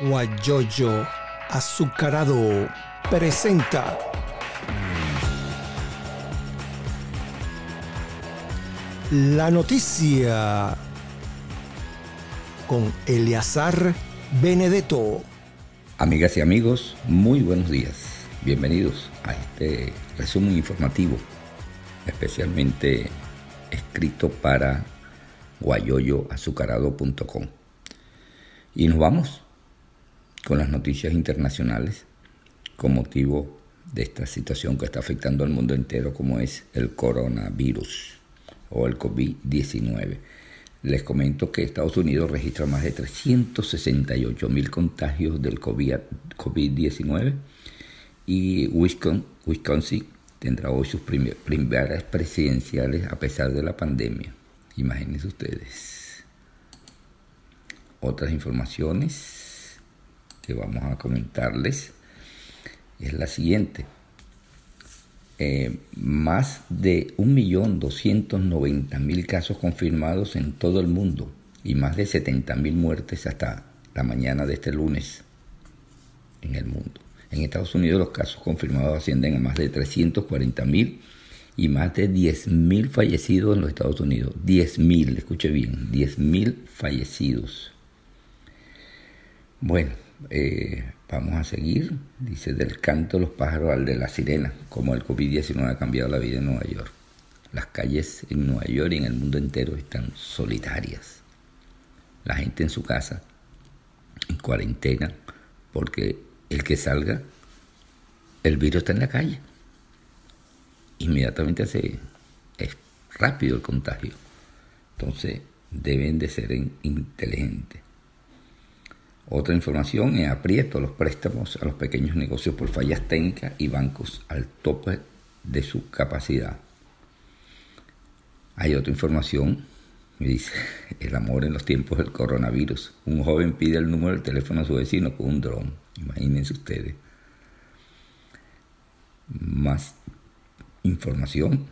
Guayoyo Azucarado presenta la noticia con Eleazar Benedetto. Amigas y amigos, muy buenos días. Bienvenidos a este resumen informativo, especialmente escrito para guayoyoazucarado.com. Y nos vamos con las noticias internacionales con motivo de esta situación que está afectando al mundo entero como es el coronavirus o el COVID-19. Les comento que Estados Unidos registra más de 368 mil contagios del COVID-19 y Wisconsin tendrá hoy sus primeras presidenciales a pesar de la pandemia. Imagínense ustedes. Otras informaciones que vamos a comentarles es la siguiente. Eh, más de 1.290.000 casos confirmados en todo el mundo y más de 70.000 muertes hasta la mañana de este lunes en el mundo. En Estados Unidos los casos confirmados ascienden a más de 340.000 y más de 10.000 fallecidos en los Estados Unidos. 10.000, escuche bien, 10.000 fallecidos. Bueno, eh, vamos a seguir. Dice del canto de los pájaros al de la sirena, como el COVID-19 ha cambiado la vida en Nueva York. Las calles en Nueva York y en el mundo entero están solitarias. La gente en su casa, en cuarentena, porque el que salga, el virus está en la calle. Inmediatamente se, es rápido el contagio. Entonces deben de ser inteligentes. Otra información es aprieto los préstamos a los pequeños negocios por fallas técnicas y bancos al tope de su capacidad. Hay otra información, me dice, el amor en los tiempos del coronavirus. Un joven pide el número del teléfono a su vecino con un dron. Imagínense ustedes. Más información.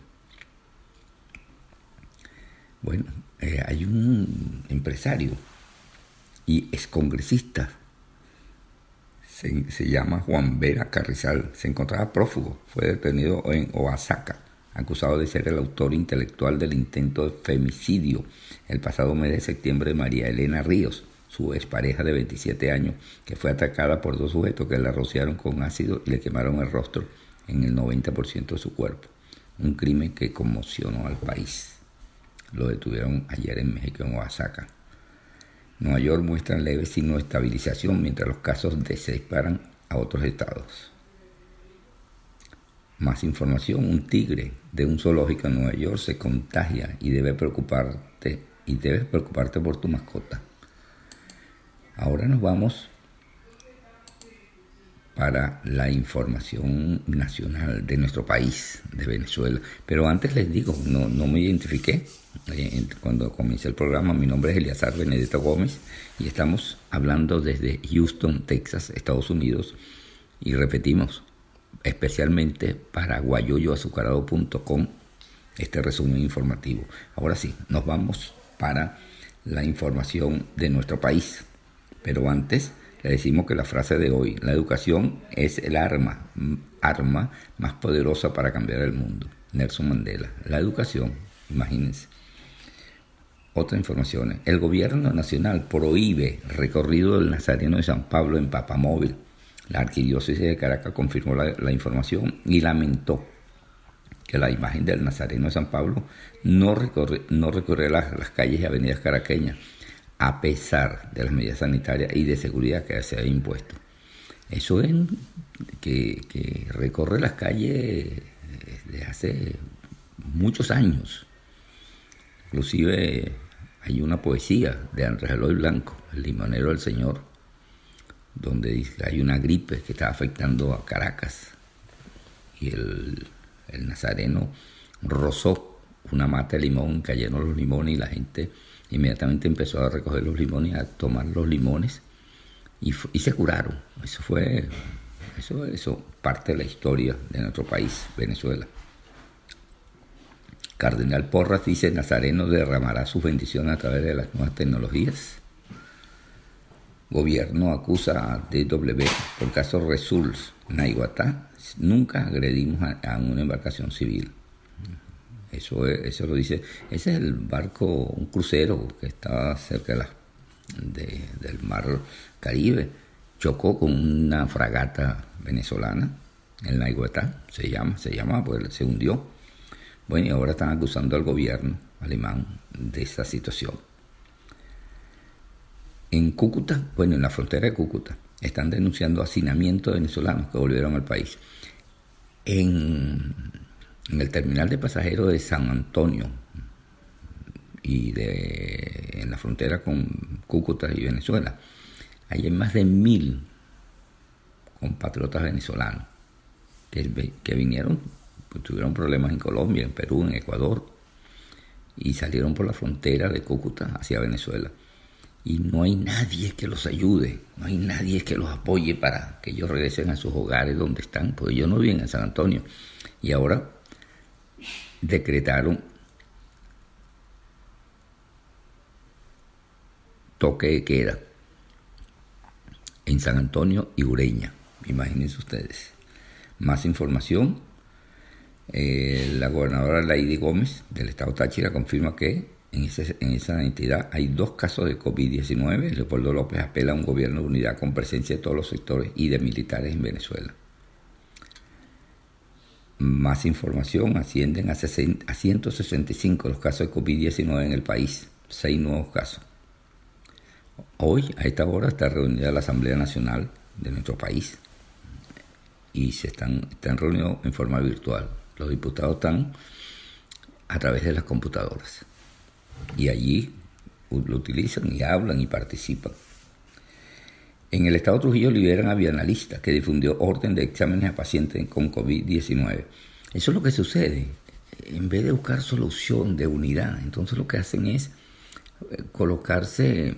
Bueno, eh, hay un empresario y es congresista. Se, llama Juan Vera Carrizal. Se encontraba prófugo. Fue detenido en Oaxaca, acusado de ser el autor intelectual del intento de femicidio el pasado mes de septiembre de María Elena Ríos, su expareja de 27 años, que fue atacada por dos sujetos que la rociaron con ácido y le quemaron el rostro en el 90% de su cuerpo. Un crimen que conmocionó al país. Lo detuvieron ayer en México, en Oaxaca. Nueva York muestra leve signo de estabilización mientras los casos se disparan a otros estados. Más información, un tigre de un zoológico en Nueva York se contagia y debe preocuparte y debes preocuparte por tu mascota. Ahora nos vamos para la información nacional de nuestro país, de Venezuela. Pero antes les digo, no, no me identifiqué eh, cuando comencé el programa. Mi nombre es Eliazar Benedetto Gómez y estamos hablando desde Houston, Texas, Estados Unidos. Y repetimos, especialmente para guayoyoazucarado.com, este resumen informativo. Ahora sí, nos vamos para la información de nuestro país. Pero antes le decimos que la frase de hoy, la educación es el arma, arma más poderosa para cambiar el mundo. Nelson Mandela, la educación, imagínense. Otra información, el gobierno nacional prohíbe recorrido del Nazareno de San Pablo en Papamóvil. La arquidiócesis de Caracas confirmó la, información y lamentó que la imagen del Nazareno de San Pablo no recorre, no recorre las calles y avenidas caraqueñas, a pesar de las medidas sanitarias y de seguridad que se ha impuesto. Eso es que, recorre las calles desde hace muchos años. Inclusive hay una poesía de Andrés Eloy Blanco, el limonero del Señor, donde dice que hay una gripe que está afectando a Caracas y el, el nazareno rozó una mata de limón, cayeron los limones y la gente inmediatamente empezó a recoger los limones, a tomar los limones y, se curaron. Eso fue, eso, eso parte de la historia de nuestro país, Venezuela. Cardenal Porras dice, Nazareno derramará sus bendiciones a través de las nuevas tecnologías. Gobierno acusa a DW por caso Results Naiguatá. Nunca agredimos a, una embarcación civil. Eso, eso lo dice. Ese es el barco, un crucero que está cerca del mar Caribe. Chocó con una fragata venezolana, el Naiguatá, se llama, se llama, pues se hundió. Bueno, y ahora están acusando al gobierno alemán de esa situación. En Cúcuta, bueno, en la frontera de Cúcuta, están denunciando hacinamiento de venezolanos que volvieron al país. En, el terminal de pasajeros de San Antonio y de, en la frontera con Cúcuta y Venezuela, hay más de mil compatriotas venezolanos que, que vinieron, pues, tuvieron problemas en Colombia, en Perú, en Ecuador, y salieron por la frontera de Cúcuta hacia Venezuela y no hay nadie que los ayude, no hay nadie que los apoye para que ellos regresen a sus hogares donde están, porque ellos no viven en San Antonio. Y ahora decretaron toque de queda en San Antonio y Ureña, imagínense ustedes. Más información, eh, la gobernadora Lady Gómez del estado Táchira confirma que en, esa entidad hay dos casos de COVID-19. Leopoldo López apela a un gobierno de unidad con presencia de todos los sectores y de militares en Venezuela. Más información, ascienden a, a 165 los casos de COVID-19 en el país, seis nuevos casos. Hoy, a esta hora, está reunida la Asamblea Nacional de nuestro país y se están, están reunidos en forma virtual. Los diputados están a través de las computadoras y allí lo utilizan y hablan y participan. En el estado de Trujillo liberan a Bienalista, que difundió orden de exámenes a pacientes con COVID-19. Eso es lo que sucede. En vez de buscar solución de unidad, entonces lo que hacen es eh, colocarse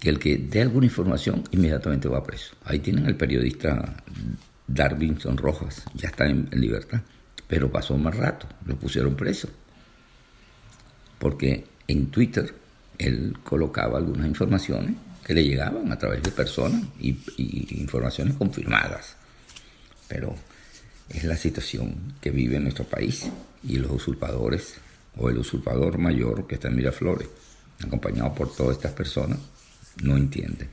que el que dé alguna información inmediatamente va preso. Ahí tienen al periodista Darwinson Rojas, ya está en libertad, pero pasó más rato, lo pusieron preso porque en Twitter él colocaba algunas informaciones que le llegaban a través de personas y, informaciones confirmadas. Pero es la situación que vive nuestro país y los usurpadores o el usurpador mayor que está en Miraflores, acompañado por todas estas personas, no entienden.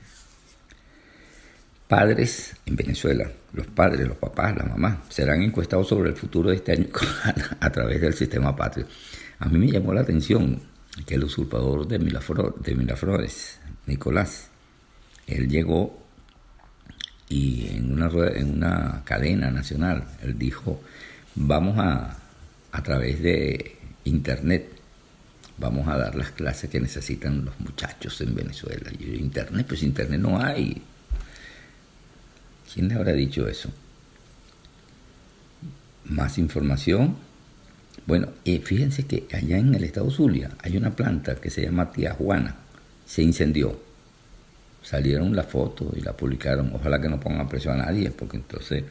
Padres en Venezuela, los padres, los papás, la mamá, serán encuestados sobre el futuro de este año a través del sistema patrio. A mí me llamó la atención que el usurpador de, Miraflores, Nicolás, él llegó y en una, en una cadena nacional, él dijo, vamos a, a través de internet, vamos a dar las clases que necesitan los muchachos en Venezuela. Y yo, internet, pues internet no hay. ¿Quién le habrá dicho eso? Más información bueno, eh, fíjense que allá en el estado Zulia hay una planta que se llama Tía Juana. Se incendió. Salieron la foto y la publicaron. Ojalá que no pongan presión a nadie, porque entonces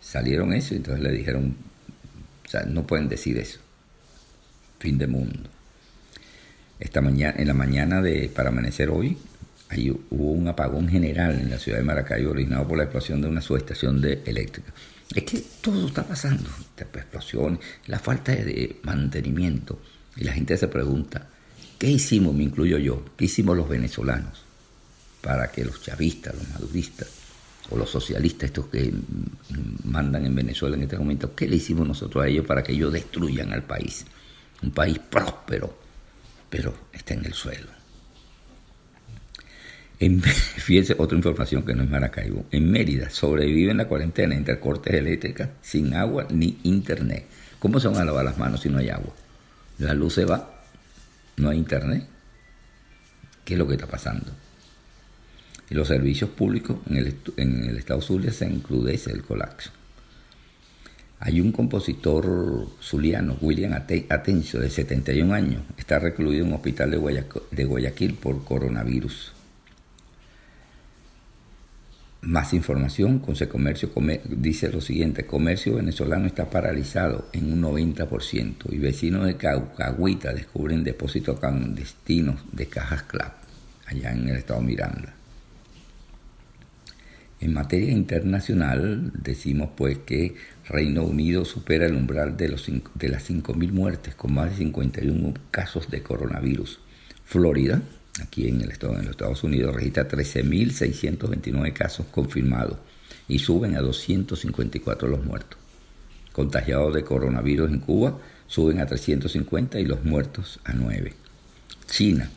salieron eso y entonces le dijeron, o sea, no pueden decir eso. Fin de mundo. Esta mañana, en la mañana de para amanecer hoy, ahí hubo un apagón general en la ciudad de Maracaibo originado por la explosión de una subestación de eléctrica. Es que todo está pasando, explosiones, la falta de mantenimiento. Y la gente se pregunta, ¿qué hicimos, me incluyo yo, qué hicimos los venezolanos para que los chavistas, los maduristas o los socialistas, estos que mandan en Venezuela en este momento, qué le hicimos nosotros a ellos para que ellos destruyan al país? Un país próspero, pero está en el suelo. En, fíjense otra información que no es Maracaibo. En Mérida sobreviven la cuarentena entre cortes eléctricas sin agua ni internet. ¿Cómo se van a lavar las manos si no hay agua? La luz se va, no hay internet. ¿Qué es lo que está pasando? Y los servicios públicos en el, estado Zulia se encrudece el colapso. Hay un compositor zuliano, William Atencio, de 71 años, está recluido en un hospital de Guayaquil por coronavirus. Más información, Comercio dice lo siguiente, comercio venezolano está paralizado en un 90% y vecinos de Caucagüita descubren depósitos clandestinos de cajas CLAP allá en el estado Miranda. En materia internacional, decimos pues que Reino Unido supera el umbral de, los, de las 5.000 muertes con más de 51 casos de coronavirus. Florida, aquí en, el estado, en los Estados Unidos, registra 13.629 casos confirmados y suben a 254 los muertos. Contagiados de coronavirus en Cuba suben a 350 y los muertos a 9. China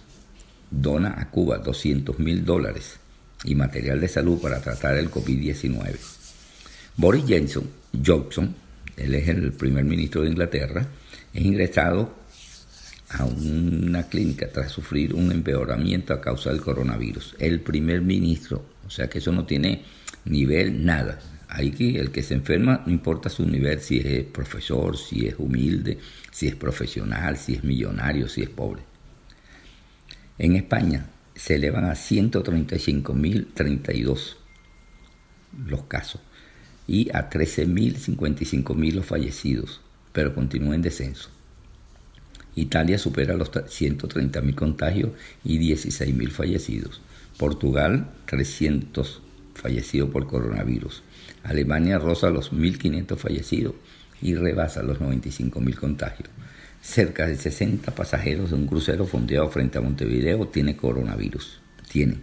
dona a Cuba 200 mil dólares y material de salud para tratar el COVID-19. Boris Johnson, Johnson, él es el primer ministro de Inglaterra, es ingresado a una clínica tras sufrir un empeoramiento a causa del coronavirus. El primer ministro, o sea que eso no tiene nivel, nada. Hay que, el que se enferma, no importa su nivel, si es profesor, si es humilde, si es profesional, si es millonario, si es pobre. En España se elevan a 135.032 los casos y a 13.055.000 los fallecidos, pero continúa en descenso. Italia supera los 130.000 contagios y 16.000 fallecidos. Portugal, 300 fallecidos por coronavirus. Alemania roza los 1.500 fallecidos y rebasa los 95.000 contagios. Cerca de 60 pasajeros de un crucero fondeado frente a Montevideo tiene coronavirus. Tiene.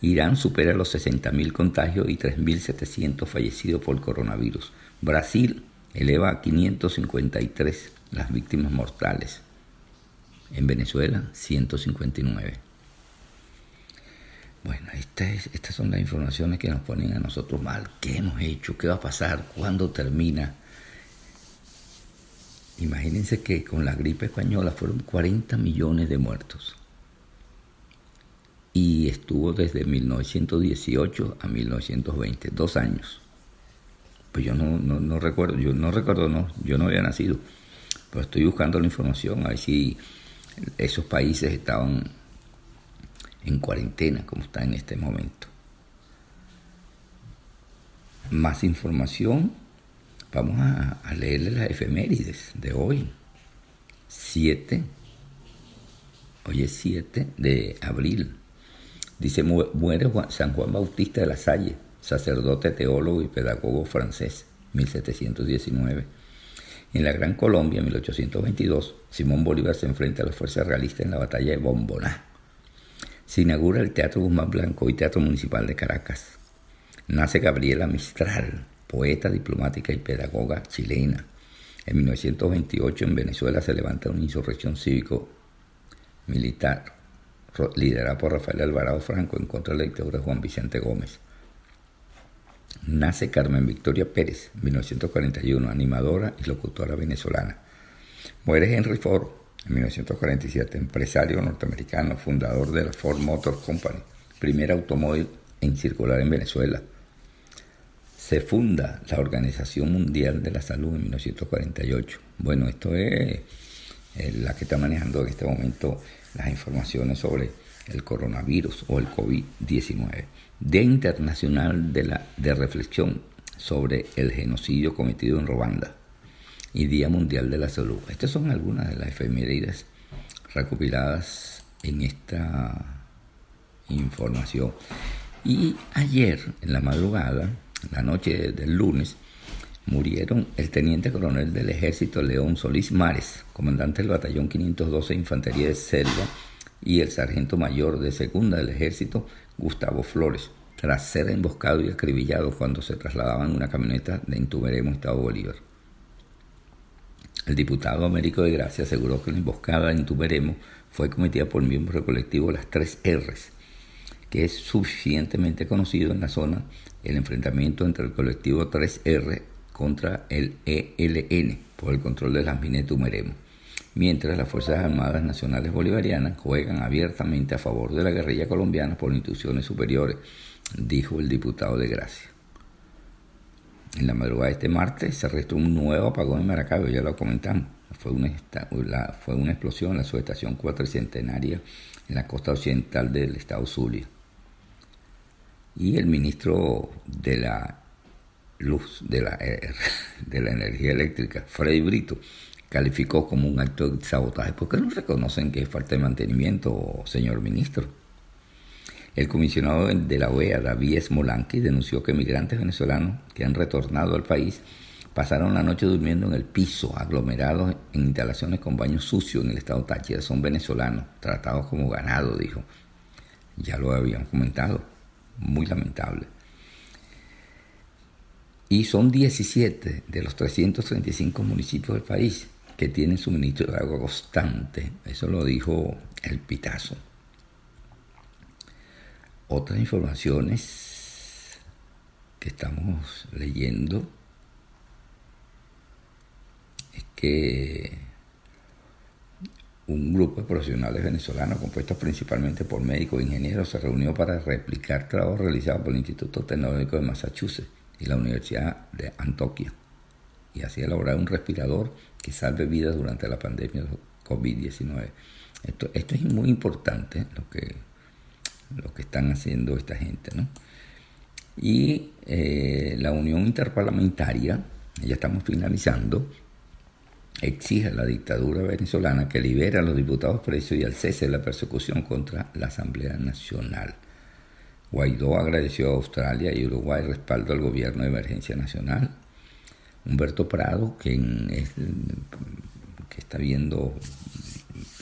Irán supera los 60.000 contagios y 3.700 fallecidos por coronavirus. Brasil eleva a 553 las víctimas mortales. En Venezuela, 159. Bueno, estas son las informaciones que nos ponen a nosotros mal. ¿Qué hemos hecho? ¿Qué va a pasar? ¿Cuándo termina? Imagínense que con la gripe española fueron 40 millones de muertos. Y estuvo desde 1918 a 1920, dos años. Pues yo no, no, recuerdo, yo no recuerdo, no, yo no había nacido. Pero estoy buscando la información, a ver si esos países estaban en cuarentena como está en este momento. Más información Vamos a, leerle las efemérides de hoy. 7, hoy es 7 de abril. Dice, muere San Juan Bautista de la Salle, sacerdote, teólogo y pedagogo francés, 1719. En la Gran Colombia, 1822, Simón Bolívar se enfrenta a las fuerzas realistas en la batalla de Bomboná. Se inaugura el Teatro Guzmán Blanco y Teatro Municipal de Caracas. Nace Gabriela Mistral, poeta, diplomática y pedagoga chilena. En 1928 en Venezuela se levanta una insurrección cívico-militar liderada por Rafael Alvarado Franco en contra de la dictadura de Juan Vicente Gómez. Nace Carmen Victoria Pérez, 1941, animadora y locutora venezolana. Muere Henry Ford, en 1947, empresario norteamericano, fundador de la Ford Motor Company, primer automóvil en circular en Venezuela se funda la Organización Mundial de la Salud en 1948. Bueno, esto es eh, la que está manejando en este momento las informaciones sobre el coronavirus o el COVID-19. Día Internacional de, la, de Reflexión sobre el genocidio cometido en Ruanda y Día Mundial de la Salud. Estas son algunas de las efemérides recopiladas en esta información. Y ayer, en la madrugada, la noche del lunes, murieron el teniente coronel del ejército León Solís Mares, comandante del batallón 512 Infantería de Selva, y el sargento mayor de segunda del ejército Gustavo Flores, tras ser emboscado y acribillado cuando se trasladaban en una camioneta de Intuberemo, Estado Bolívar. El diputado Américo de Gracia aseguró que la emboscada en Intuberemo fue cometida por miembros del colectivo Las Tres R's, que es suficientemente conocido en la zona el enfrentamiento entre el colectivo 3R contra el ELN por el control de las minas de Tumeremo, mientras las Fuerzas Armadas Nacionales Bolivarianas juegan abiertamente a favor de la guerrilla colombiana por instituciones superiores, dijo el diputado de Gracia. En la madrugada de este martes se registró un nuevo apagón en Maracaibo, ya lo comentamos. Fue una, fue una explosión en la subestación cuatricentenaria en la costa occidental del estado Zulia y el ministro de la luz, de la, eh, de la energía eléctrica, Freddy Brito, calificó como un acto de sabotaje. ¿Por qué no reconocen que es falta de mantenimiento, señor ministro? El comisionado de la OEA, David Smolanki, denunció que migrantes venezolanos que han retornado al país pasaron la noche durmiendo en el piso, aglomerados en instalaciones con baños sucios en el estado Táchira. Son venezolanos, tratados como ganado, dijo. Ya lo habíamos comentado. Muy lamentable. Y son 17 de los 335 municipios del país que tienen suministro de agua constante. Eso lo dijo el Pitazo. Otras informaciones que estamos leyendo es que un grupo de profesionales venezolanos compuestos principalmente por médicos e ingenieros se reunió para replicar trabajos realizados por el Instituto Tecnológico de Massachusetts y la Universidad de Antioquia y así elaborar un respirador que salve vidas durante la pandemia de COVID-19. Esto, esto es muy importante lo que, lo que están haciendo esta gente. ¿no? Y eh, la Unión Interparlamentaria, ya estamos finalizando, exige a la dictadura venezolana que libere a los diputados presos y al cese de la persecución contra la Asamblea Nacional. Guaidó agradeció a Australia y Uruguay respaldo al gobierno de emergencia nacional. Humberto Prado, quien es, que está viendo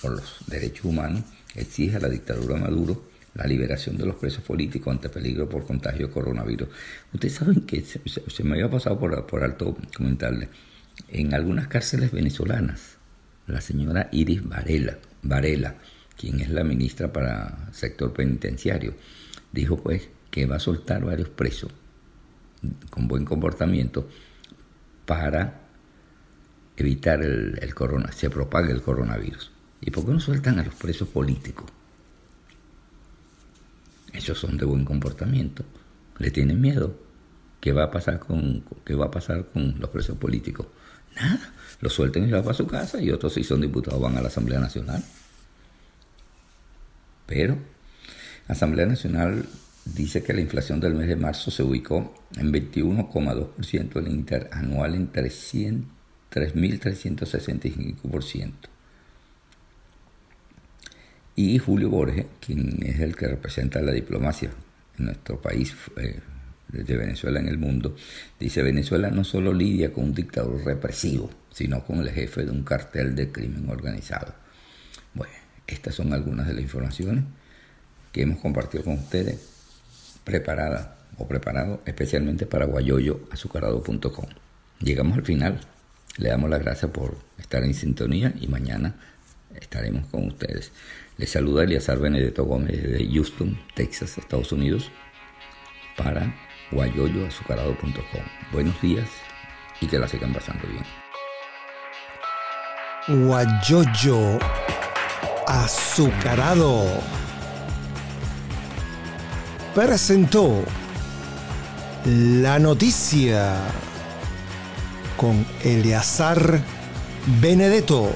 por los derechos humanos, exige a la dictadura Maduro la liberación de los presos políticos ante peligro por contagio de coronavirus. Ustedes saben que se, me había pasado por, por alto comentarle, en algunas cárceles venezolanas, la señora Iris Varela, Varela, quien es la ministra para sector penitenciario, dijo pues que va a soltar varios presos con buen comportamiento para evitar el, el corona, se propague el coronavirus. ¿Y por qué no sueltan a los presos políticos? Ellos son de buen comportamiento. ¿Le tienen miedo? ¿Qué va a pasar con, qué va a pasar con los presos políticos? Nada. Los suelten y van para su casa y otros si son diputados van a la Asamblea Nacional. Pero Asamblea Nacional dice que la inflación del mes de marzo se ubicó en 21,2%, el interanual en 3.365%. Y Julio Borges, quien es el que representa la diplomacia en nuestro país, eh, de Venezuela en el mundo, dice Venezuela no solo lidia con un dictador represivo, sino con el jefe de un cartel de crimen organizado. Bueno, estas son algunas de las informaciones que hemos compartido con ustedes, preparada o preparado especialmente para guayoyoazucarado.com. Llegamos al final. Le damos las gracias por estar en sintonía y mañana estaremos con ustedes. Les saluda Eliazar Benedetto Gómez de Houston, Texas, Estados Unidos, para guayoyoazucarado.com. Buenos días y que la sigan pasando bien. Guayoyo azucarado presentó la noticia con Eleazar Benedetto.